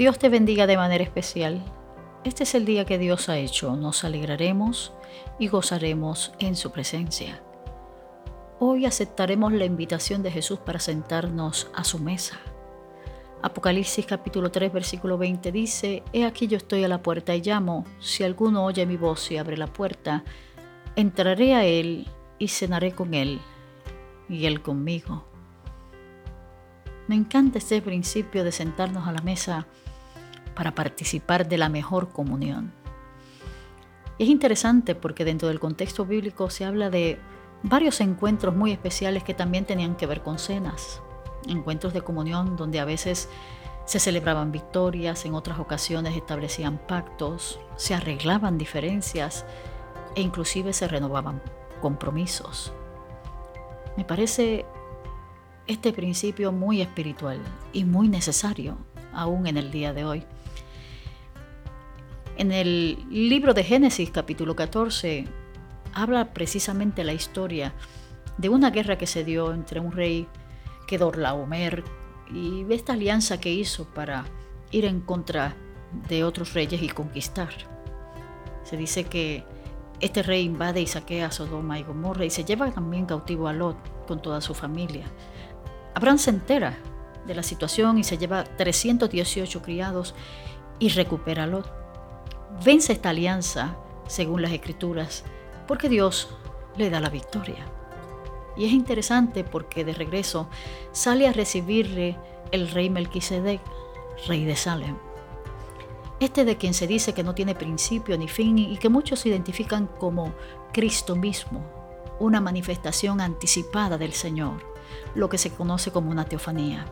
Dios te bendiga de manera especial. Este es el día que Dios ha hecho. Nos alegraremos y gozaremos en su presencia. Hoy aceptaremos la invitación de Jesús para sentarnos a su mesa. Apocalipsis capítulo 3 versículo 20 dice, He aquí yo estoy a la puerta y llamo, si alguno oye mi voz y abre la puerta, entraré a él y cenaré con él y él conmigo. Me encanta este principio de sentarnos a la mesa para participar de la mejor comunión. es interesante porque dentro del contexto bíblico se habla de varios encuentros muy especiales que también tenían que ver con cenas encuentros de comunión donde a veces se celebraban victorias, en otras ocasiones establecían pactos, se arreglaban diferencias e inclusive se renovaban compromisos. Me parece este principio muy espiritual y muy necesario aún en el día de hoy. En el libro de Génesis capítulo 14 habla precisamente la historia de una guerra que se dio entre un rey que Dorlaomer y esta alianza que hizo para ir en contra de otros reyes y conquistar. Se dice que este rey invade y saquea Sodoma y Gomorra y se lleva también cautivo a Lot con toda su familia. Abraham se entera de la situación y se lleva 318 criados y recupera a Lot. Vence esta alianza, según las escrituras, porque Dios le da la victoria. Y es interesante porque de regreso sale a recibirle el rey Melquisedec, rey de Salem. Este de quien se dice que no tiene principio ni fin y que muchos identifican como Cristo mismo, una manifestación anticipada del Señor, lo que se conoce como una teofanía.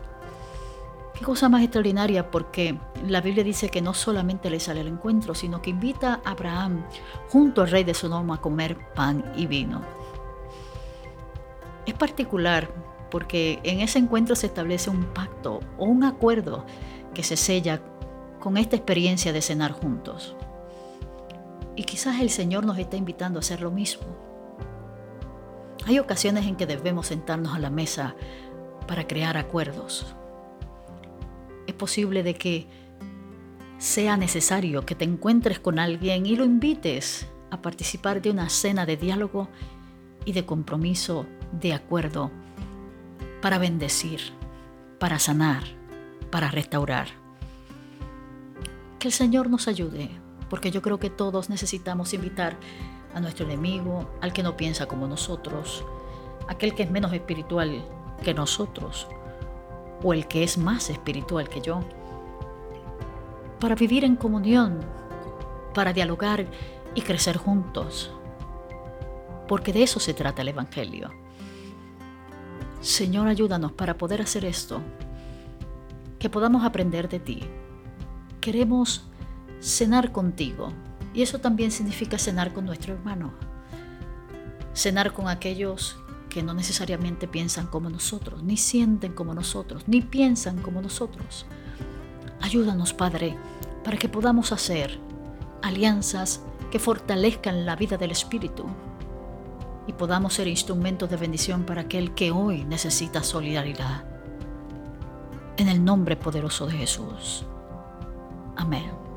Qué cosa más extraordinaria porque la Biblia dice que no solamente le sale al encuentro, sino que invita a Abraham junto al rey de Sodoma a comer pan y vino. Es particular porque en ese encuentro se establece un pacto o un acuerdo que se sella con esta experiencia de cenar juntos. Y quizás el Señor nos está invitando a hacer lo mismo. Hay ocasiones en que debemos sentarnos a la mesa para crear acuerdos. Posible de que sea necesario que te encuentres con alguien y lo invites a participar de una cena de diálogo y de compromiso de acuerdo para bendecir, para sanar, para restaurar. Que el Señor nos ayude, porque yo creo que todos necesitamos invitar a nuestro enemigo, al que no piensa como nosotros, aquel que es menos espiritual que nosotros, o el que es más espiritual que yo, para vivir en comunión, para dialogar y crecer juntos, porque de eso se trata el Evangelio. Señor, ayúdanos para poder hacer esto, que podamos aprender de ti. Queremos cenar contigo y eso también significa cenar con nuestro hermano. Cenar con aquellos que no necesariamente piensan como nosotros, ni sienten como nosotros, ni piensan como nosotros. Ayúdanos, Padre, para que podamos hacer alianzas que fortalezcan la vida del Espíritu y podamos ser instrumentos de bendición para aquel que hoy necesita solidaridad. En el nombre poderoso de Jesús. Amén.